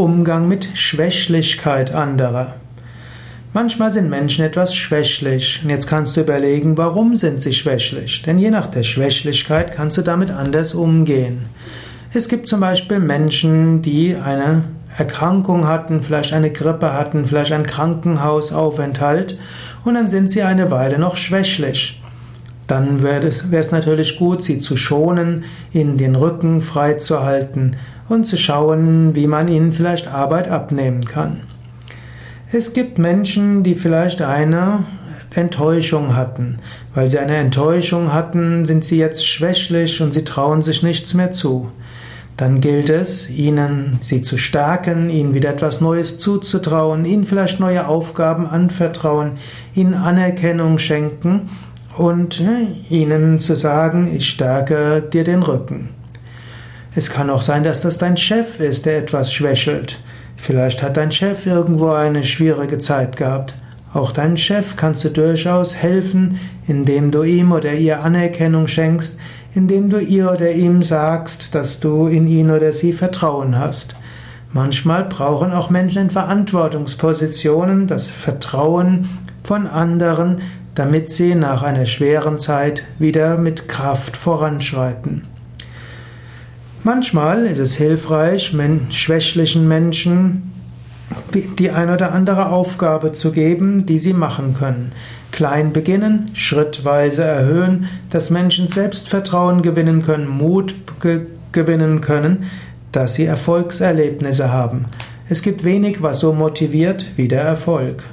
Umgang mit Schwächlichkeit anderer. Manchmal sind Menschen etwas schwächlich und jetzt kannst du überlegen, warum sind sie schwächlich? Denn je nach der Schwächlichkeit kannst du damit anders umgehen. Es gibt zum Beispiel Menschen, die eine Erkrankung hatten, vielleicht eine Grippe hatten, vielleicht einen Krankenhausaufenthalt und dann sind sie eine Weile noch schwächlich. Dann wäre es, natürlich gut, sie zu schonen, ihnen den Rücken frei zu halten und zu schauen, wie man ihnen vielleicht Arbeit abnehmen kann. Es gibt Menschen, die vielleicht eine Enttäuschung hatten. Weil sie eine Enttäuschung hatten, sind sie jetzt schwächlich und sie trauen sich nichts mehr zu. Dann gilt es, ihnen sie zu stärken, ihnen wieder etwas Neues zuzutrauen, ihnen vielleicht neue Aufgaben anvertrauen, ihnen Anerkennung schenken und äh, ihnen zu sagen, ich stärke dir den Rücken. Es kann auch sein, dass das dein Chef ist, der etwas schwächelt. Vielleicht hat dein Chef irgendwo eine schwierige Zeit gehabt. Auch deinem Chef kannst du durchaus helfen, indem du ihm oder ihr Anerkennung schenkst, indem du ihr oder ihm sagst, dass du in ihn oder sie Vertrauen hast. Manchmal brauchen auch Menschen in Verantwortungspositionen das Vertrauen von anderen, damit sie nach einer schweren Zeit wieder mit Kraft voranschreiten. Manchmal ist es hilfreich, schwächlichen Menschen die ein oder andere Aufgabe zu geben, die sie machen können. Klein beginnen, schrittweise erhöhen, dass Menschen Selbstvertrauen gewinnen können, Mut ge gewinnen können, dass sie Erfolgserlebnisse haben. Es gibt wenig, was so motiviert wie der Erfolg.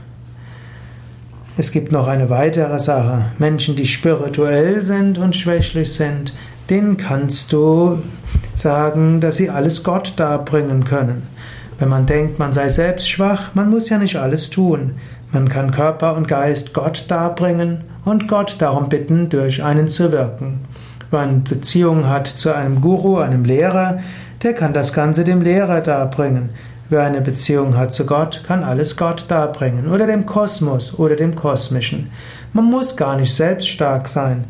Es gibt noch eine weitere Sache. Menschen, die spirituell sind und schwächlich sind, denen kannst du sagen, dass sie alles Gott darbringen können. Wenn man denkt, man sei selbst schwach, man muss ja nicht alles tun. Man kann Körper und Geist Gott darbringen und Gott darum bitten, durch einen zu wirken. Eine Beziehung hat zu einem Guru, einem Lehrer, der kann das Ganze dem Lehrer darbringen. Wer eine Beziehung hat zu Gott, kann alles Gott darbringen oder dem Kosmos oder dem Kosmischen. Man muss gar nicht selbst stark sein.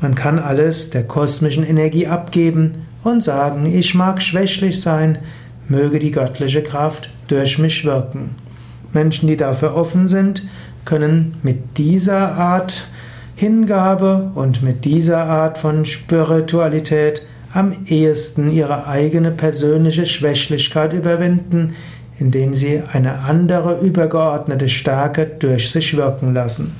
Man kann alles der kosmischen Energie abgeben und sagen, ich mag schwächlich sein, möge die göttliche Kraft durch mich wirken. Menschen, die dafür offen sind, können mit dieser Art Hingabe und mit dieser Art von Spiritualität am ehesten ihre eigene persönliche Schwächlichkeit überwinden, indem sie eine andere übergeordnete Stärke durch sich wirken lassen.